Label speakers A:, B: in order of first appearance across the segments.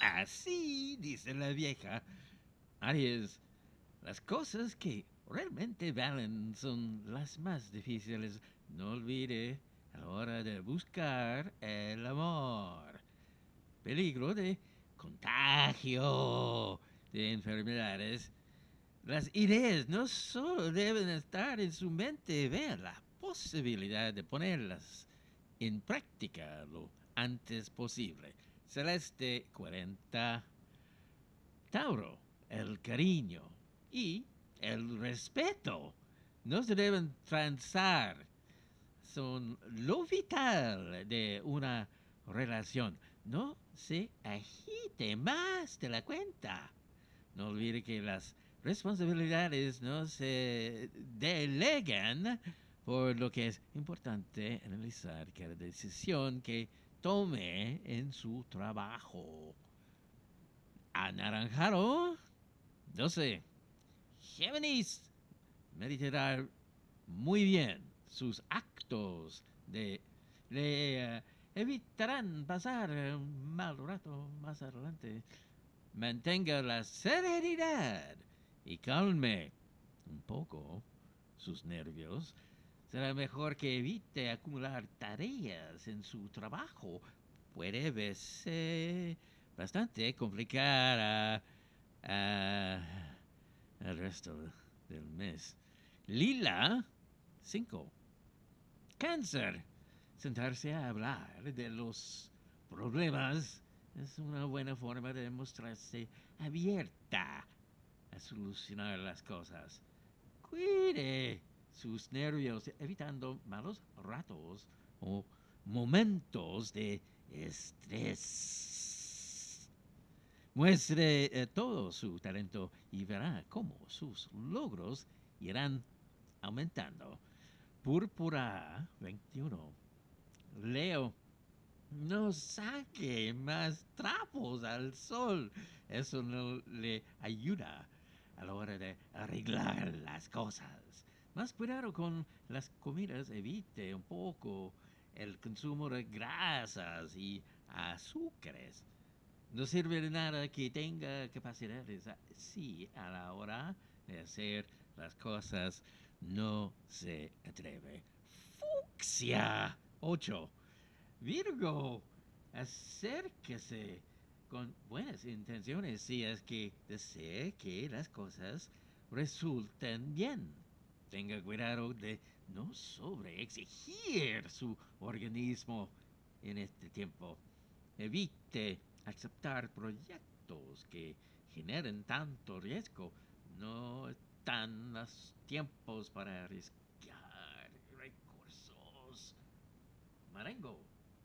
A: Así dice la vieja. Aries, las cosas que realmente valen son las más difíciles. No olvide a la hora de buscar el amor. Peligro de contagio de enfermedades. Las ideas no solo deben estar en su mente, vean la posibilidad de ponerlas en práctica lo antes posible. Celeste 40. Tauro, el cariño y el respeto no se deben transar. Son lo vital de una relación. No se agite más de la cuenta. No olvide que las responsabilidades no se delegan, por lo que es importante analizar cada decisión que tome en su trabajo. Anaranjado 12. Géminis meditará muy bien sus actos de le eh, evitarán pasar un mal rato más adelante. Mantenga la serenidad y calme un poco sus nervios. Será mejor que evite acumular tareas en su trabajo. Puede verse bastante complicada el resto del mes. Lila, 5. Cáncer. Sentarse a hablar de los problemas es una buena forma de mostrarse abierta a solucionar las cosas. Cuide sus nervios evitando malos ratos o momentos de estrés. Muestre eh, todo su talento y verá cómo sus logros irán aumentando. Púrpura 21. Leo, no saque más trapos al sol. Eso no le ayuda a la hora de arreglar las cosas. Más cuidado con las comidas, evite un poco el consumo de grasas y azúcares. No sirve de nada que tenga capacidades así a la hora de hacer las cosas. No se atreve. Fucsia 8. Virgo, acérquese con buenas intenciones si es que desee que las cosas resulten bien. Tenga cuidado de no sobreexigir su organismo en este tiempo. Evite aceptar proyectos que generen tanto riesgo. No están los tiempos para arriesgar recursos. Marengo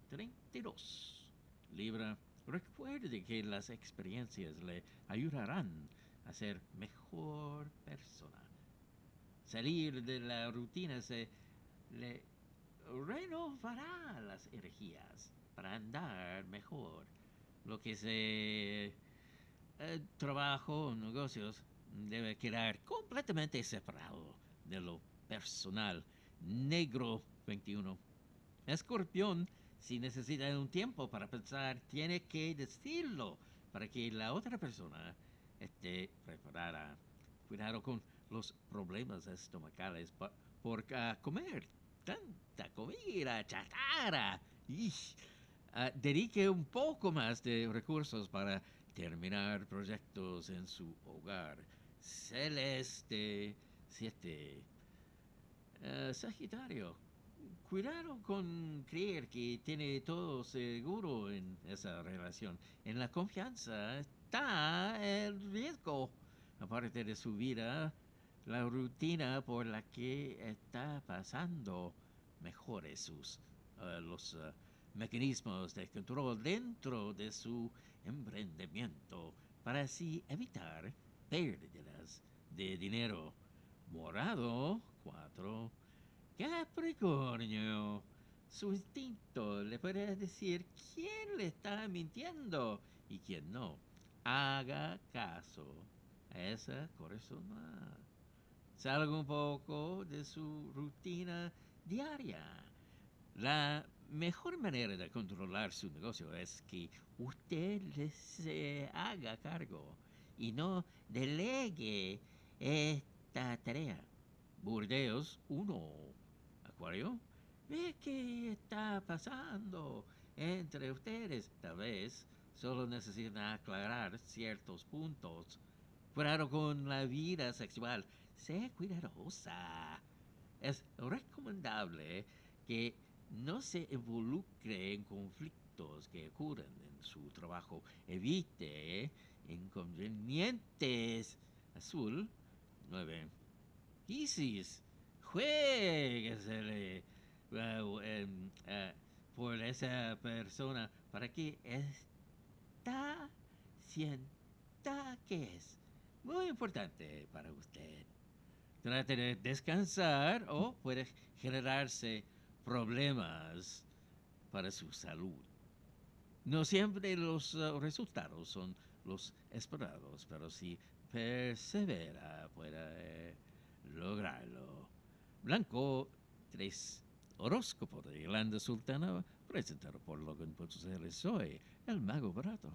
A: 32. Libra, recuerde que las experiencias le ayudarán a ser mejor. Salir de la rutina se le renovará las energías para andar mejor. Lo que se eh, trabajo negocios debe quedar completamente separado de lo personal. Negro 21. Escorpión, si necesita un tiempo para pensar, tiene que decirlo para que la otra persona esté preparada. Cuidado con los problemas estomacales por, comer tanta comida chatarra. Y, ah, dedique un poco más de recursos para terminar proyectos en su hogar. Celeste 7. Ah, Sagitario, cuidado con creer que tiene todo seguro en esa relación. En la confianza está el riesgo. Aparte de su vida, la rutina por la que está pasando mejore sus uh, los uh, mecanismos de control dentro de su emprendimiento para así evitar pérdidas de dinero. Morado 4. Capricornio. Su instinto le puede decir quién le está mintiendo y quién no. Haga caso a esa corazonada salga un poco de su rutina diaria. La mejor manera de controlar su negocio es que usted se haga cargo y no delegue esta tarea. Burdeos 1, Acuario, ve qué está pasando entre ustedes. Tal vez solo necesitan aclarar ciertos puntos. Cuidado con la vida sexual. Sé cuidadosa. Es recomendable que no se involucre en conflictos que ocurren en su trabajo. Evite inconvenientes. Azul 9. Isis, jueguesele uh, em, uh, por esa persona para que esta sienta que es muy importante para usted. Trate de descansar o puede generarse problemas para su salud. No siempre los uh, resultados son los esperados, pero si persevera puede lograrlo. Blanco 3. Horóscopo de Irlanda Sultana, presentado por Logan.cl. Soy el mago barato.